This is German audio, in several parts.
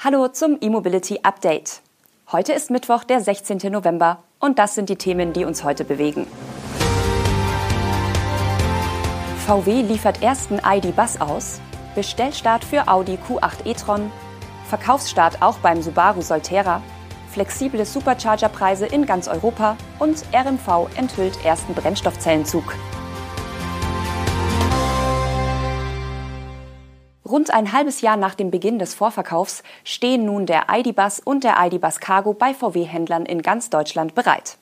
Hallo zum E-Mobility Update. Heute ist Mittwoch, der 16. November und das sind die Themen, die uns heute bewegen. VW liefert ersten ID-Bus aus, Bestellstart für Audi Q8 e-tron, Verkaufsstart auch beim Subaru Solterra, flexible Supercharger-Preise in ganz Europa und RMV enthüllt ersten Brennstoffzellenzug. Rund ein halbes Jahr nach dem Beginn des Vorverkaufs stehen nun der ID-Bus und der ID-Bus Cargo bei VW-Händlern in ganz Deutschland bereit.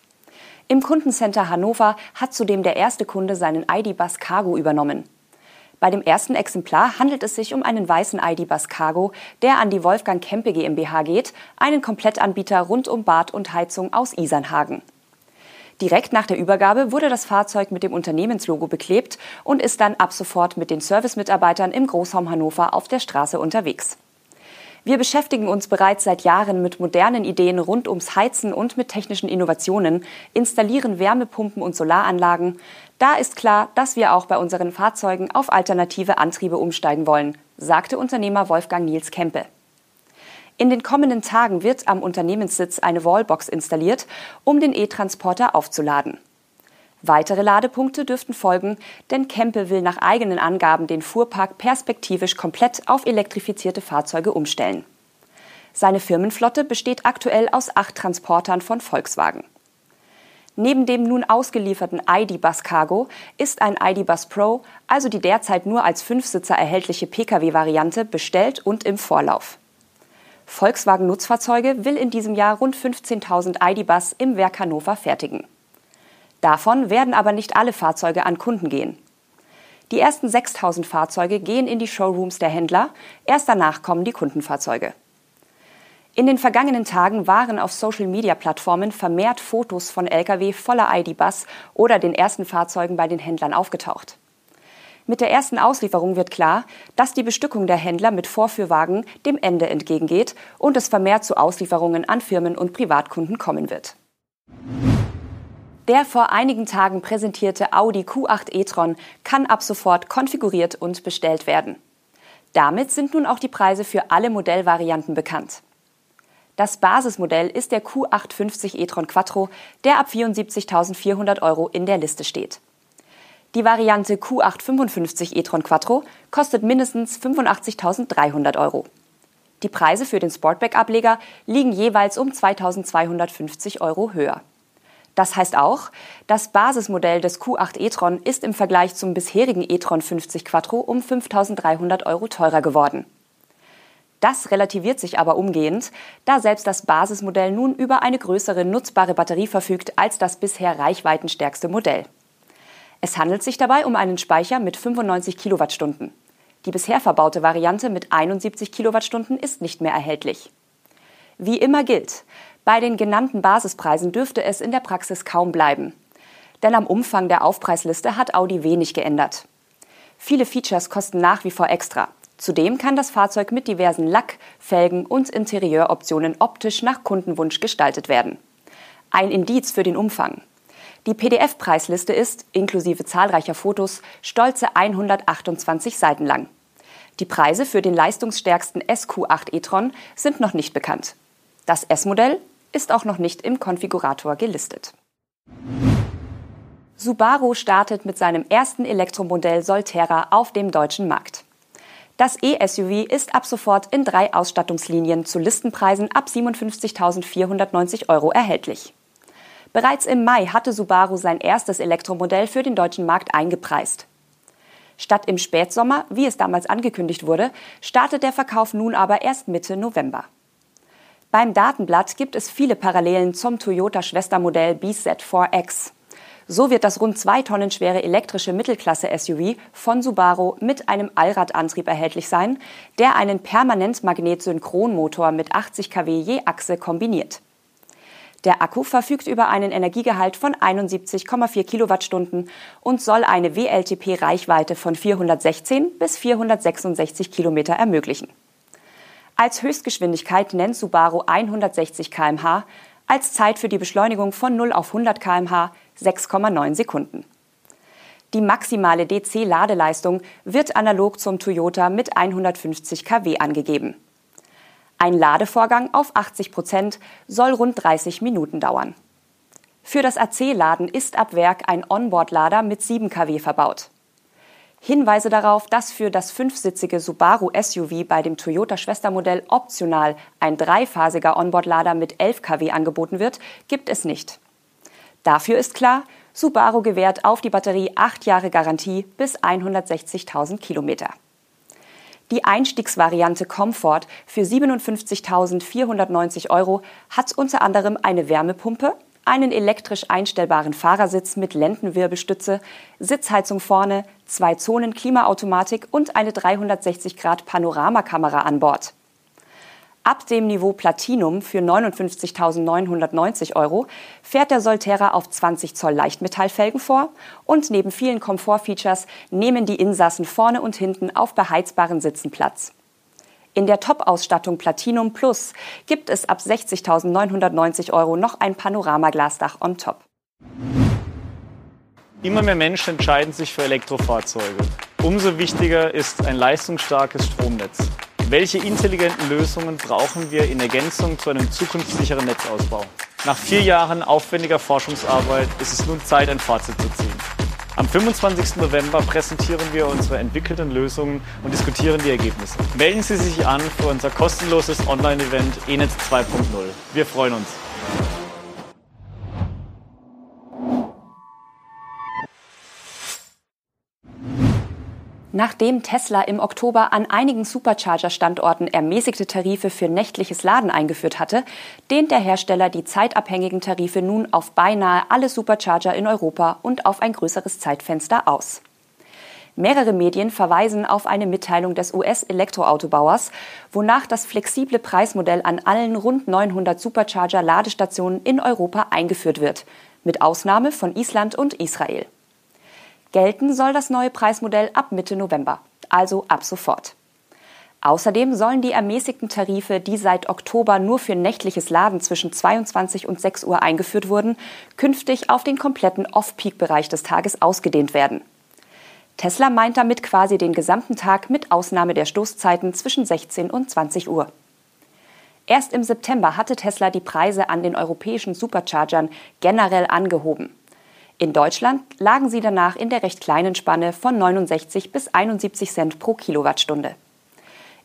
Im Kundencenter Hannover hat zudem der erste Kunde seinen ID-Bus Cargo übernommen. Bei dem ersten Exemplar handelt es sich um einen weißen ID-Bus Cargo, der an die Wolfgang Kempe GmbH geht, einen Komplettanbieter rund um Bad und Heizung aus Isernhagen. Direkt nach der Übergabe wurde das Fahrzeug mit dem Unternehmenslogo beklebt und ist dann ab sofort mit den Servicemitarbeitern im Großraum Hannover auf der Straße unterwegs. Wir beschäftigen uns bereits seit Jahren mit modernen Ideen rund ums Heizen und mit technischen Innovationen, installieren Wärmepumpen und Solaranlagen. Da ist klar, dass wir auch bei unseren Fahrzeugen auf alternative Antriebe umsteigen wollen, sagte Unternehmer Wolfgang Niels Kempe. In den kommenden Tagen wird am Unternehmenssitz eine Wallbox installiert, um den E-Transporter aufzuladen. Weitere Ladepunkte dürften folgen, denn Kempe will nach eigenen Angaben den Fuhrpark perspektivisch komplett auf elektrifizierte Fahrzeuge umstellen. Seine Firmenflotte besteht aktuell aus acht Transportern von Volkswagen. Neben dem nun ausgelieferten ID-Bus Cargo ist ein ID-Bus Pro, also die derzeit nur als Fünfsitzer erhältliche Pkw-Variante, bestellt und im Vorlauf. Volkswagen Nutzfahrzeuge will in diesem Jahr rund 15.000 ID-Bus im Werk Hannover fertigen. Davon werden aber nicht alle Fahrzeuge an Kunden gehen. Die ersten 6.000 Fahrzeuge gehen in die Showrooms der Händler, erst danach kommen die Kundenfahrzeuge. In den vergangenen Tagen waren auf Social-Media-Plattformen vermehrt Fotos von Lkw voller ID-Bus oder den ersten Fahrzeugen bei den Händlern aufgetaucht. Mit der ersten Auslieferung wird klar, dass die Bestückung der Händler mit Vorführwagen dem Ende entgegengeht und es vermehrt zu Auslieferungen an Firmen und Privatkunden kommen wird. Der vor einigen Tagen präsentierte Audi Q8 e-tron kann ab sofort konfiguriert und bestellt werden. Damit sind nun auch die Preise für alle Modellvarianten bekannt. Das Basismodell ist der Q850 e-tron Quattro, der ab 74.400 Euro in der Liste steht. Die Variante Q855 e-tron Quattro kostet mindestens 85.300 Euro. Die Preise für den Sportback-Ableger liegen jeweils um 2.250 Euro höher. Das heißt auch, das Basismodell des Q8 e-tron ist im Vergleich zum bisherigen e-tron 50 Quattro um 5.300 Euro teurer geworden. Das relativiert sich aber umgehend, da selbst das Basismodell nun über eine größere nutzbare Batterie verfügt als das bisher reichweitenstärkste Modell. Es handelt sich dabei um einen Speicher mit 95 Kilowattstunden. Die bisher verbaute Variante mit 71 Kilowattstunden ist nicht mehr erhältlich. Wie immer gilt, bei den genannten Basispreisen dürfte es in der Praxis kaum bleiben. Denn am Umfang der Aufpreisliste hat Audi wenig geändert. Viele Features kosten nach wie vor extra. Zudem kann das Fahrzeug mit diversen Lack-, Felgen- und Interieuroptionen optisch nach Kundenwunsch gestaltet werden. Ein Indiz für den Umfang. Die PDF-Preisliste ist, inklusive zahlreicher Fotos, stolze 128 Seiten lang. Die Preise für den leistungsstärksten SQ8 e-tron sind noch nicht bekannt. Das S-Modell ist auch noch nicht im Konfigurator gelistet. Subaru startet mit seinem ersten Elektromodell Solterra auf dem deutschen Markt. Das E-SUV ist ab sofort in drei Ausstattungslinien zu Listenpreisen ab 57.490 Euro erhältlich. Bereits im Mai hatte Subaru sein erstes Elektromodell für den deutschen Markt eingepreist. Statt im Spätsommer, wie es damals angekündigt wurde, startet der Verkauf nun aber erst Mitte November. Beim Datenblatt gibt es viele Parallelen zum Toyota-Schwestermodell BZ4X. So wird das rund zwei Tonnen schwere elektrische Mittelklasse-SUV von Subaru mit einem Allradantrieb erhältlich sein, der einen Permanent-Magnet-Synchronmotor mit 80 kW je Achse kombiniert. Der Akku verfügt über einen Energiegehalt von 71,4 Kilowattstunden und soll eine WLTP-Reichweite von 416 bis 466 Kilometer ermöglichen. Als Höchstgeschwindigkeit nennt Subaru 160 km/h, als Zeit für die Beschleunigung von 0 auf 100 km/h 6,9 Sekunden. Die maximale DC-Ladeleistung wird analog zum Toyota mit 150 kW angegeben. Ein Ladevorgang auf 80 Prozent soll rund 30 Minuten dauern. Für das AC-Laden ist ab Werk ein Onboard-Lader mit 7 kW verbaut. Hinweise darauf, dass für das fünfsitzige Subaru SUV bei dem Toyota-Schwestermodell optional ein dreiphasiger Onboard-Lader mit 11 kW angeboten wird, gibt es nicht. Dafür ist klar, Subaru gewährt auf die Batterie 8 Jahre Garantie bis 160.000 Kilometer. Die Einstiegsvariante Comfort für 57.490 Euro hat unter anderem eine Wärmepumpe, einen elektrisch einstellbaren Fahrersitz mit Lendenwirbelstütze, Sitzheizung vorne, zwei Zonen Klimaautomatik und eine 360 Grad Panoramakamera an Bord. Ab dem Niveau Platinum für 59.990 Euro fährt der Solterra auf 20 Zoll Leichtmetallfelgen vor und neben vielen Komfortfeatures nehmen die Insassen vorne und hinten auf beheizbaren Sitzen Platz. In der Top-Ausstattung Platinum Plus gibt es ab 60.990 Euro noch ein Panoramaglasdach on top. Immer mehr Menschen entscheiden sich für Elektrofahrzeuge. Umso wichtiger ist ein leistungsstarkes Stromnetz. Welche intelligenten Lösungen brauchen wir in Ergänzung zu einem zukunftssicheren Netzausbau? Nach vier Jahren aufwendiger Forschungsarbeit ist es nun Zeit, ein Fazit zu ziehen. Am 25. November präsentieren wir unsere entwickelten Lösungen und diskutieren die Ergebnisse. Melden Sie sich an für unser kostenloses Online-Event ENET 2.0. Wir freuen uns. Nachdem Tesla im Oktober an einigen Supercharger-Standorten ermäßigte Tarife für nächtliches Laden eingeführt hatte, dehnt der Hersteller die zeitabhängigen Tarife nun auf beinahe alle Supercharger in Europa und auf ein größeres Zeitfenster aus. Mehrere Medien verweisen auf eine Mitteilung des US-Elektroautobauers, wonach das flexible Preismodell an allen rund 900 Supercharger-Ladestationen in Europa eingeführt wird, mit Ausnahme von Island und Israel. Gelten soll das neue Preismodell ab Mitte November, also ab sofort. Außerdem sollen die ermäßigten Tarife, die seit Oktober nur für nächtliches Laden zwischen 22 und 6 Uhr eingeführt wurden, künftig auf den kompletten Off-Peak-Bereich des Tages ausgedehnt werden. Tesla meint damit quasi den gesamten Tag mit Ausnahme der Stoßzeiten zwischen 16 und 20 Uhr. Erst im September hatte Tesla die Preise an den europäischen Superchargern generell angehoben. In Deutschland lagen sie danach in der recht kleinen Spanne von 69 bis 71 Cent pro Kilowattstunde.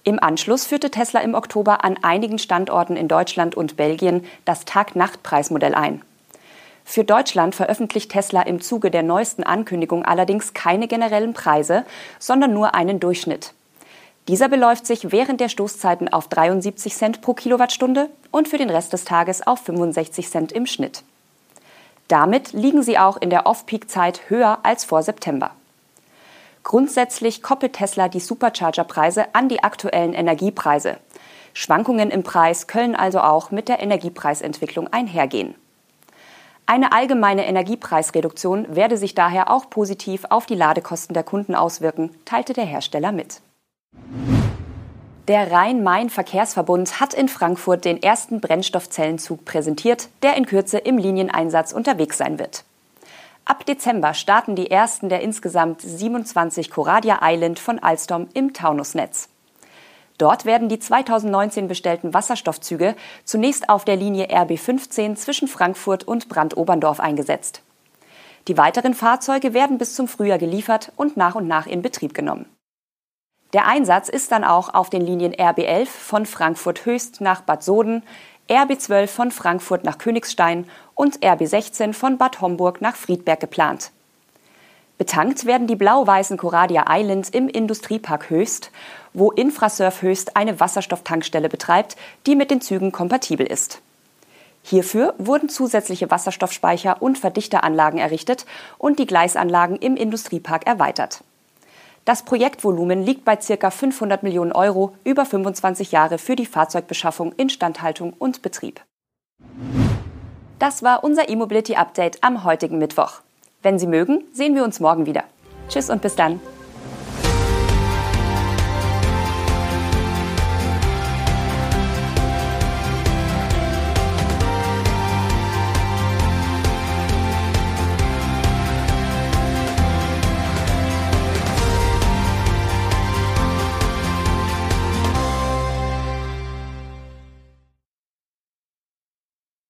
Im Anschluss führte Tesla im Oktober an einigen Standorten in Deutschland und Belgien das Tag-Nacht-Preismodell ein. Für Deutschland veröffentlicht Tesla im Zuge der neuesten Ankündigung allerdings keine generellen Preise, sondern nur einen Durchschnitt. Dieser beläuft sich während der Stoßzeiten auf 73 Cent pro Kilowattstunde und für den Rest des Tages auf 65 Cent im Schnitt. Damit liegen sie auch in der Off-Peak-Zeit höher als vor September. Grundsätzlich koppelt Tesla die Supercharger-Preise an die aktuellen Energiepreise. Schwankungen im Preis können also auch mit der Energiepreisentwicklung einhergehen. Eine allgemeine Energiepreisreduktion werde sich daher auch positiv auf die Ladekosten der Kunden auswirken, teilte der Hersteller mit. Der Rhein-Main-Verkehrsverbund hat in Frankfurt den ersten Brennstoffzellenzug präsentiert, der in Kürze im Linieneinsatz unterwegs sein wird. Ab Dezember starten die ersten der insgesamt 27 Coradia Island von Alstom im Taunusnetz. Dort werden die 2019 bestellten Wasserstoffzüge zunächst auf der Linie RB15 zwischen Frankfurt und Brandoberndorf eingesetzt. Die weiteren Fahrzeuge werden bis zum Frühjahr geliefert und nach und nach in Betrieb genommen. Der Einsatz ist dann auch auf den Linien RB11 von Frankfurt Höchst nach Bad Soden, RB12 von Frankfurt nach Königstein und RB16 von Bad Homburg nach Friedberg geplant. Betankt werden die blau-weißen Coradia Islands im Industriepark Höchst, wo Infrasurf Höchst eine Wasserstofftankstelle betreibt, die mit den Zügen kompatibel ist. Hierfür wurden zusätzliche Wasserstoffspeicher und Verdichteranlagen errichtet und die Gleisanlagen im Industriepark erweitert. Das Projektvolumen liegt bei ca. 500 Millionen Euro über 25 Jahre für die Fahrzeugbeschaffung, Instandhaltung und Betrieb. Das war unser E-Mobility Update am heutigen Mittwoch. Wenn Sie mögen, sehen wir uns morgen wieder. Tschüss und bis dann.